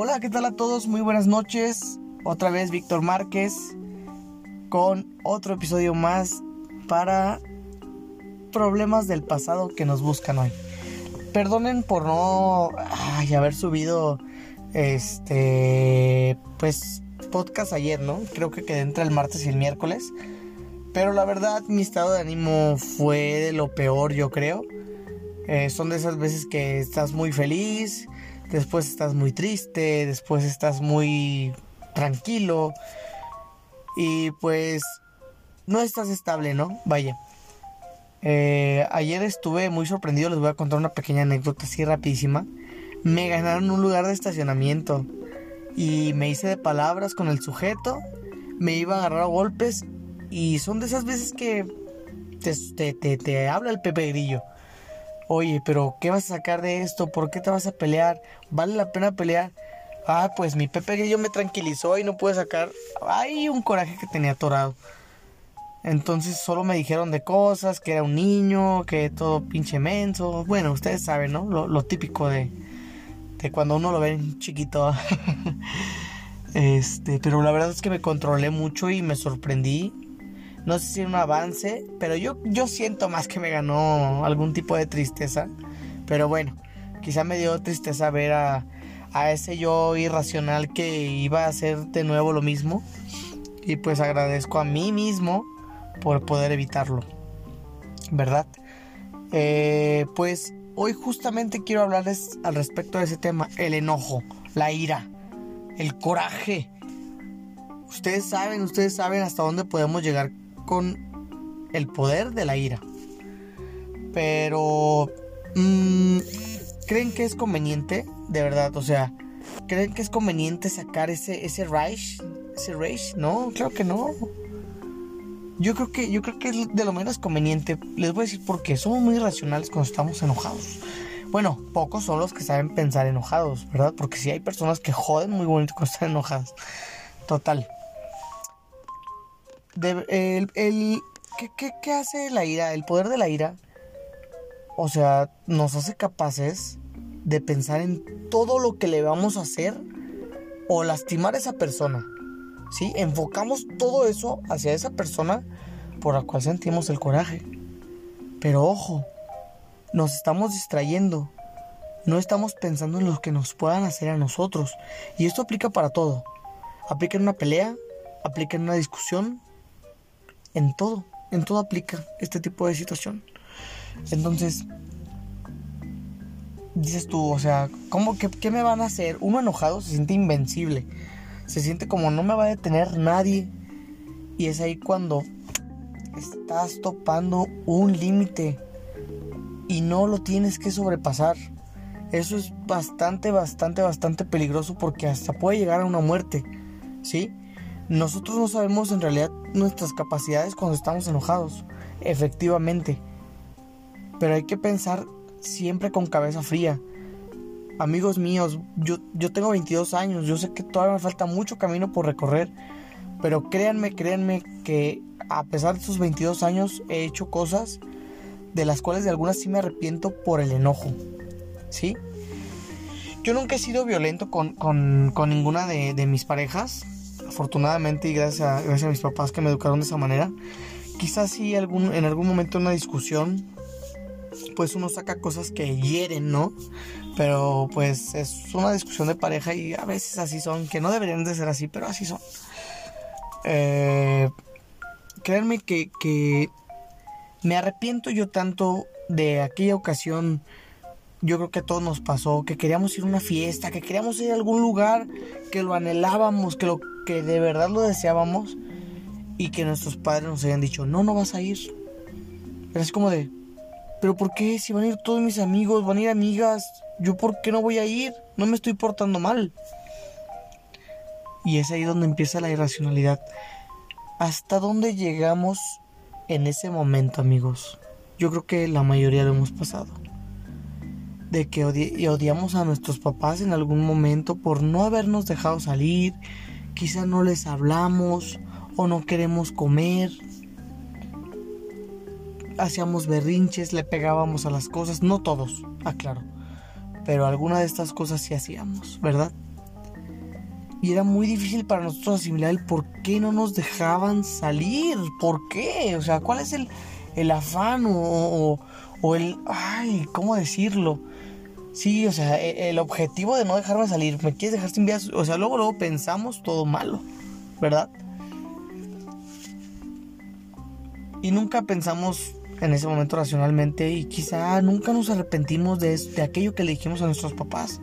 Hola, ¿qué tal a todos? Muy buenas noches. Otra vez Víctor Márquez con otro episodio más para problemas del pasado que nos buscan hoy. Perdonen por no haber subido este pues podcast ayer, ¿no? Creo que quedé entre el martes y el miércoles. Pero la verdad, mi estado de ánimo fue de lo peor, yo creo. Eh, son de esas veces que estás muy feliz, después estás muy triste, después estás muy tranquilo y pues no estás estable, ¿no? Vaya. Eh, ayer estuve muy sorprendido, les voy a contar una pequeña anécdota así rapidísima. Me ganaron un lugar de estacionamiento y me hice de palabras con el sujeto, me iba a agarrar golpes y son de esas veces que te, te, te habla el Pepe Grillo. Oye, pero ¿qué vas a sacar de esto? ¿Por qué te vas a pelear? ¿Vale la pena pelear? Ah, pues mi Pepe Grillo me tranquilizó y no pude sacar. Ay, un coraje que tenía atorado. Entonces solo me dijeron de cosas, que era un niño, que todo pinche menso. Bueno, ustedes saben, ¿no? Lo, típico de, de cuando uno lo ve chiquito. este, pero la verdad es que me controlé mucho y me sorprendí no sé si un avance, pero yo, yo siento más que me ganó algún tipo de tristeza. Pero bueno, quizá me dio tristeza ver a, a ese yo irracional que iba a hacer de nuevo lo mismo. Y pues agradezco a mí mismo por poder evitarlo. ¿Verdad? Eh, pues hoy justamente quiero hablarles al respecto de ese tema. El enojo, la ira, el coraje. Ustedes saben, ustedes saben hasta dónde podemos llegar con el poder de la ira. Pero... Mm, ¿Creen que es conveniente? De verdad, o sea, ¿creen que es conveniente sacar ese, ese rage? ¿Ese rage? No, claro que no. Yo creo que, yo creo que es de lo menos conveniente. Les voy a decir por qué. Somos muy racionales cuando estamos enojados. Bueno, pocos son los que saben pensar enojados, ¿verdad? Porque si hay personas que joden muy bonito cuando están enojadas. Total el, ¿qué, hace la ira? El poder de la ira, o sea, nos hace capaces de pensar en todo lo que le vamos a hacer o lastimar a esa persona. ¿Sí? Enfocamos todo eso hacia esa persona por la cual sentimos el coraje. Pero ojo, nos estamos distrayendo. No estamos pensando en lo que nos puedan hacer a nosotros. Y esto aplica para todo. Aplica en una pelea, aplica en una discusión, en todo, en todo aplica este tipo de situación. Entonces, dices tú, o sea, ¿cómo qué me van a hacer? Uno enojado se siente invencible, se siente como no me va a detener nadie. Y es ahí cuando estás topando un límite y no lo tienes que sobrepasar. Eso es bastante, bastante, bastante peligroso porque hasta puede llegar a una muerte, ¿sí? Nosotros no sabemos en realidad nuestras capacidades cuando estamos enojados, efectivamente. Pero hay que pensar siempre con cabeza fría. Amigos míos, yo, yo tengo 22 años, yo sé que todavía me falta mucho camino por recorrer, pero créanme, créanme que a pesar de esos 22 años he hecho cosas de las cuales de algunas sí me arrepiento por el enojo. ¿Sí? Yo nunca he sido violento con, ninguna de, de mis parejas afortunadamente y gracias a, gracias a mis papás que me educaron de esa manera, quizás sí algún, en algún momento una discusión, pues uno saca cosas que hieren, ¿no? Pero pues es una discusión de pareja y a veces así son, que no deberían de ser así, pero así son. Eh, créanme que, que me arrepiento yo tanto de aquella ocasión yo creo que a todos nos pasó, que queríamos ir a una fiesta, que queríamos ir a algún lugar, que lo anhelábamos, que, lo, que de verdad lo deseábamos y que nuestros padres nos hayan dicho, no, no vas a ir. Pero es como de, pero ¿por qué? Si van a ir todos mis amigos, van a ir amigas, ¿yo por qué no voy a ir? No me estoy portando mal. Y es ahí donde empieza la irracionalidad. ¿Hasta dónde llegamos en ese momento, amigos? Yo creo que la mayoría lo hemos pasado de que odiamos a nuestros papás en algún momento por no habernos dejado salir, quizá no les hablamos o no queremos comer, hacíamos berrinches, le pegábamos a las cosas, no todos, aclaro, pero alguna de estas cosas sí hacíamos, ¿verdad? Y era muy difícil para nosotros asimilar el por qué no nos dejaban salir. ¿Por qué? O sea, ¿cuál es el, el afán o, o, el... Ay, ¿cómo decirlo? Sí, o sea, e, el objetivo de no dejarme salir. ¿Me quieres dejar sin vida? O sea, luego, luego pensamos todo malo, ¿verdad? Y nunca pensamos en ese momento racionalmente y quizá nunca nos arrepentimos de, de aquello que le dijimos a nuestros papás.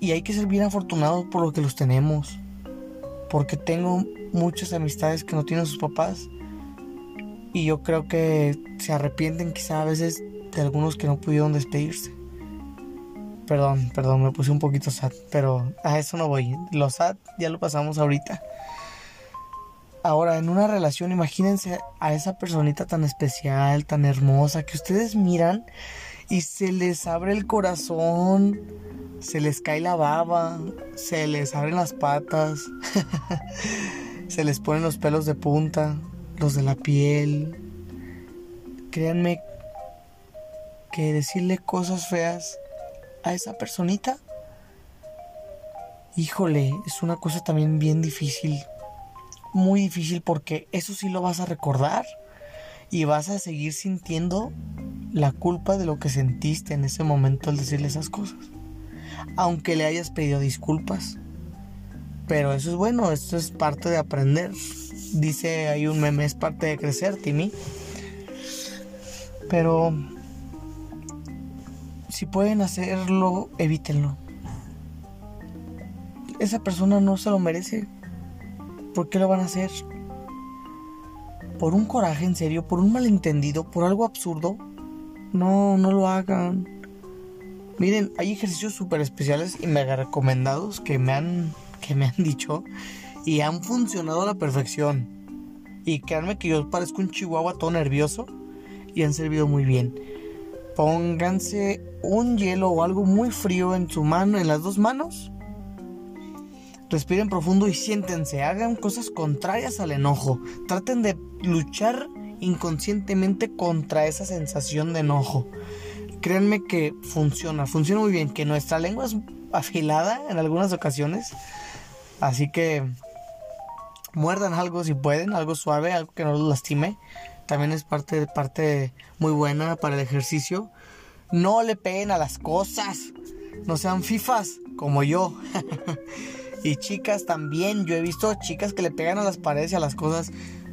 Y hay que ser bien afortunados por lo que los tenemos. Porque tengo muchas amistades que no tienen sus papás. Y yo creo que se arrepienten quizá a veces de algunos que no pudieron despedirse. Perdón, perdón, me puse un poquito sad, pero a eso no voy. Lo sad ya lo pasamos ahorita. Ahora, en una relación, imagínense a esa personita tan especial, tan hermosa, que ustedes miran y se les abre el corazón, se les cae la baba, se les abren las patas, se les ponen los pelos de punta, los de la piel. Créanme que decirle cosas feas a esa personita, híjole, es una cosa también bien difícil. Muy difícil porque eso sí lo vas a recordar y vas a seguir sintiendo la culpa de lo que sentiste en ese momento al decirle esas cosas. Aunque le hayas pedido disculpas. Pero eso es bueno, esto es parte de aprender. Dice hay un meme, es parte de crecer, Timmy. Pero si pueden hacerlo, evítenlo. Esa persona no se lo merece. ¿Por qué lo van a hacer? ¿Por un coraje en serio? ¿Por un malentendido? ¿Por algo absurdo? No, no lo hagan. Miren, hay ejercicios súper especiales y mega recomendados que me han, que me han dicho y han funcionado a la perfección. Y créanme que yo parezco un chihuahua todo nervioso y han servido muy bien. Pónganse un hielo o algo muy frío en su mano, en las dos manos. Respiren profundo y siéntense. Hagan cosas contrarias al enojo. Traten de luchar inconscientemente contra esa sensación de enojo. Créanme que funciona, funciona muy bien, que nuestra lengua es afilada en algunas ocasiones. Así que muerdan algo si pueden, algo suave, algo que no los lastime. También es parte, parte muy buena para el ejercicio. No le peguen a las cosas. No sean fifas como yo. y chicas también. Yo he visto chicas que le pegan a las paredes y a las cosas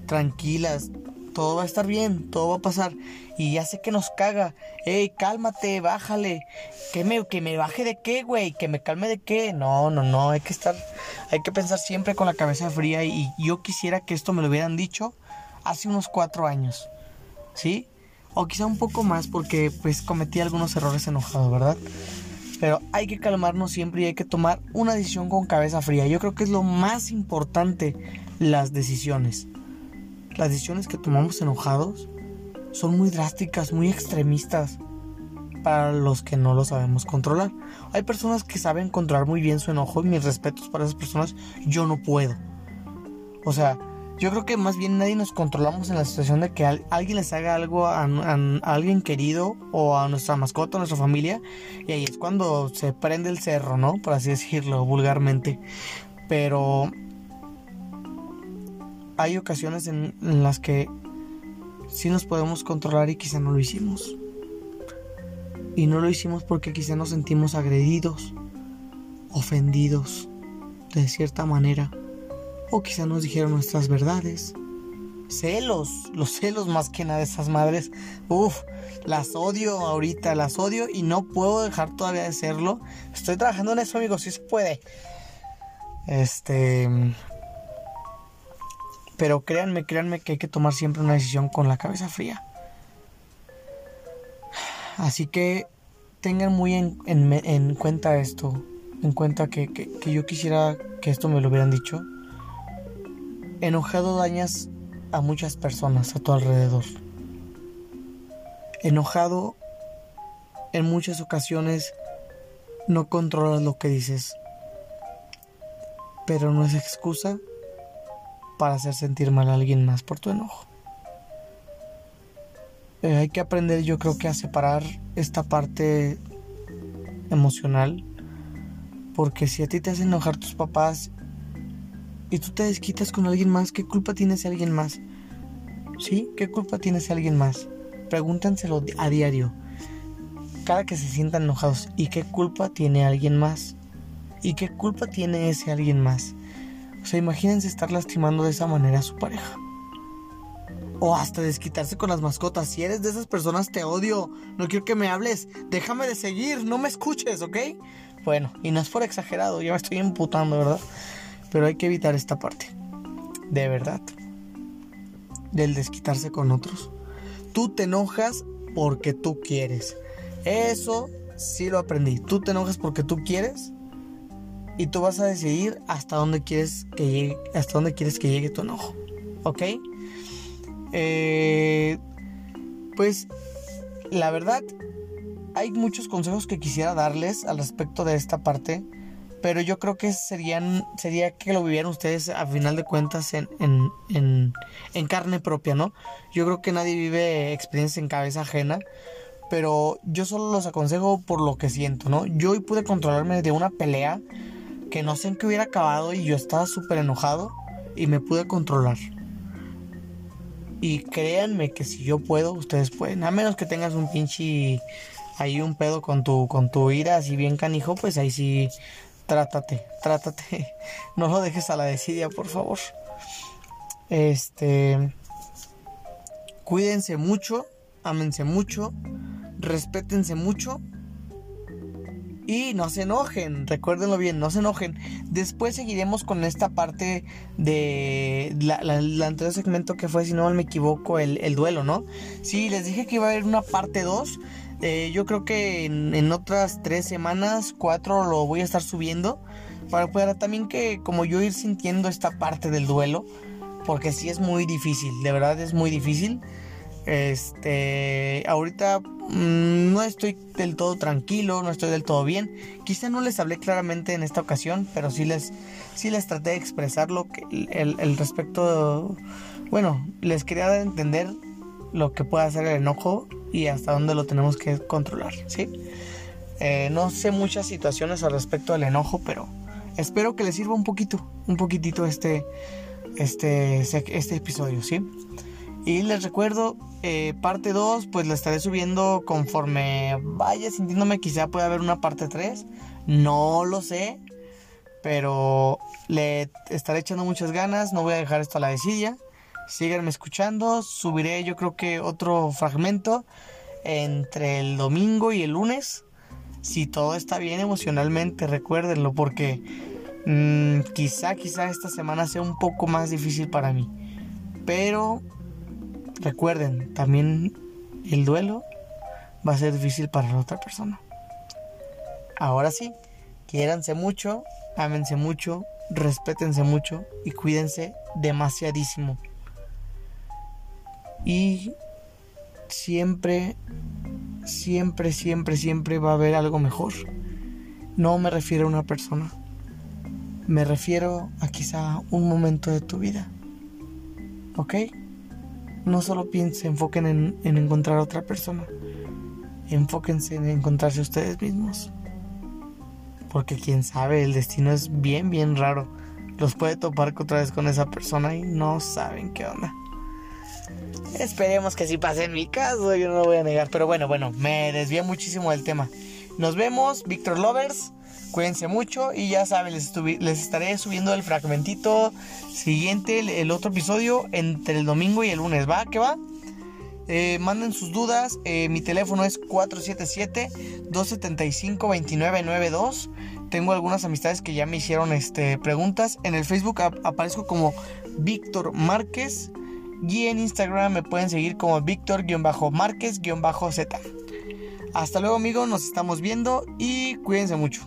tranquilas todo va a estar bien, todo va a pasar. Y ya sé que nos caga. Ey, cálmate, bájale. ¿Que me, que me baje de qué, güey? ¿Que me calme de qué? No, no, no. Hay que estar, hay que pensar siempre con la cabeza fría. Y yo quisiera que esto me lo hubieran dicho hace unos cuatro años. ¿Sí? O quizá un poco más porque pues cometí algunos errores enojados, ¿verdad? Pero hay que calmarnos siempre y hay que tomar una decisión con cabeza fría. Yo creo que es lo más importante las decisiones las decisiones que tomamos enojados son muy drásticas, muy extremistas para los que no lo sabemos controlar. Hay personas que saben controlar muy bien su enojo y mis respetos para esas personas, yo no puedo. O sea, yo creo que más bien nadie nos controlamos en la situación de que alguien les haga algo a, alguien querido o a nuestra mascota, a nuestra familia, y ahí es cuando se prende el cerro, ¿no? Por así decirlo vulgarmente. Pero hay ocasiones en, las que sí nos podemos controlar y quizá no lo hicimos. Y no lo hicimos porque quizá nos sentimos agredidos, ofendidos de cierta manera. O quizá nos dijeron nuestras verdades. Celos, los celos más que nada de esas madres. Uf, las odio ahorita, las odio y no puedo dejar todavía de serlo. Estoy trabajando en eso, amigos, si se puede. Este, pero créanme, créanme que hay que tomar siempre una decisión con la cabeza fría. Así que tengan muy en, cuenta esto. En cuenta que, que yo quisiera que esto me lo hubieran dicho. Enojado dañas a muchas personas a tu alrededor. Enojado en muchas ocasiones no controlas lo que dices. Pero no es excusa para hacer sentir mal a alguien más por tu enojo. Eh, hay que aprender yo creo que a separar esta parte emocional Porque si a ti te hacen enojar tus papás y tú te desquitas con alguien más, ¿qué culpa tiene ese alguien más? ¿Sí? ¿Qué culpa tiene ese alguien más? Pregúntenselo a diario. Cada que se sientan enojados. ¿Y qué culpa tiene alguien más? ¿Y qué culpa tiene ese alguien más? O sea, imagínense estar lastimando de esa manera a su pareja. O hasta desquitarse con las mascotas. Si eres de esas personas, te odio. No quiero que me hables. Déjame de seguir. No me escuches, ¿ok? Bueno, y no es por exagerado. Ya me estoy emputando, ¿verdad? Pero hay que evitar esta parte. De verdad. Del desquitarse con otros. Tú te enojas porque tú quieres. Eso sí lo aprendí. Tú te enojas porque tú quieres. Y tú vas a decidir hasta dónde quieres que llegue, hasta dónde quieres que llegue tu enojo. ¿Ok? Eh, pues la verdad, hay muchos consejos que quisiera darles al respecto de esta parte, pero yo creo que serían, sería que lo vivieran ustedes a final de cuentas en, en, en, carne propia, ¿no? Yo creo que nadie vive experiencias en cabeza ajena, pero yo solo los aconsejo por lo que siento, ¿no? Yo hoy pude controlarme de una pelea que no sé en qué hubiera acabado y yo estaba súper enojado y me pude controlar. Y créanme que si yo puedo, ustedes pueden. A menos que tengas un pinche ahí un pedo con tu con tu ira así bien canijo, pues ahí sí trátate, trátate. No lo dejes a la desidia, por favor. Este cuídense mucho, ámense mucho, respétense mucho y no se enojen, recuérdenlo bien, no se enojen. Después seguiremos con esta parte de la, la, anterior segmento que fue, si no me equivoco, el, duelo, ¿no? Sí, les dije que iba a haber una parte 2. Eh, yo creo que en, otras tres semanas, cuatro, lo voy a estar subiendo. Para poder también que, como yo, ir sintiendo esta parte del duelo. Porque sí es muy difícil, de verdad es muy difícil. Este, ahorita mm, no estoy del todo tranquilo, no estoy del todo bien. Quizá no les hablé claramente en esta ocasión, pero sí les, sí les traté de expresar lo que, el, respecto. Bueno, les quería dar a entender lo que puede hacer el enojo y hasta dónde lo tenemos que controlar, ¿sí? Eh, no sé muchas situaciones al respecto del enojo, pero espero que les sirva un poquito, un poquitito este, este, este episodio, ¿sí? Y les recuerdo, eh, parte 2, pues la estaré subiendo conforme vaya sintiéndome. Quizá pueda haber una parte 3. No lo sé. Pero le estaré echando muchas ganas. No voy a dejar esto a la desidia. Síganme escuchando. Subiré yo creo que otro fragmento entre el domingo y el lunes. Si todo está bien emocionalmente, recuérdenlo porque mm, quizá, quizá esta semana sea un poco más difícil para mí. Pero Recuerden, también el duelo va a ser difícil para la otra persona. Ahora sí, quiéranse mucho, ámense mucho, respétense mucho y cuídense demasiadísimo. Y siempre, siempre, siempre, siempre va a haber algo mejor. No me refiero a una persona. Me refiero a quizá un momento de tu vida. ¿Ok? no solo piensen, enfoquen en, encontrar a otra persona. Enfóquense en encontrarse ustedes mismos. Porque quién sabe, el destino es bien, bien raro. Los puede topar otra vez con esa persona y no saben qué onda. Esperemos que sí pase en mi caso, yo no lo voy a negar. Pero bueno, bueno, me desvié muchísimo del tema. Nos vemos, Victor Lovers. Cuídense mucho y ya saben, les, les estaré subiendo el fragmentito siguiente, el, otro episodio, entre el domingo y el lunes. ¿Va? ¿Qué va? Eh, manden sus dudas. Eh, mi teléfono es 477-275-2992. Tengo algunas amistades que ya me hicieron este, preguntas. En el Facebook aparezco como Víctor Márquez. Y en Instagram me pueden seguir como Víctor-Márquez-Z. Hasta luego amigos, nos estamos viendo y cuídense mucho.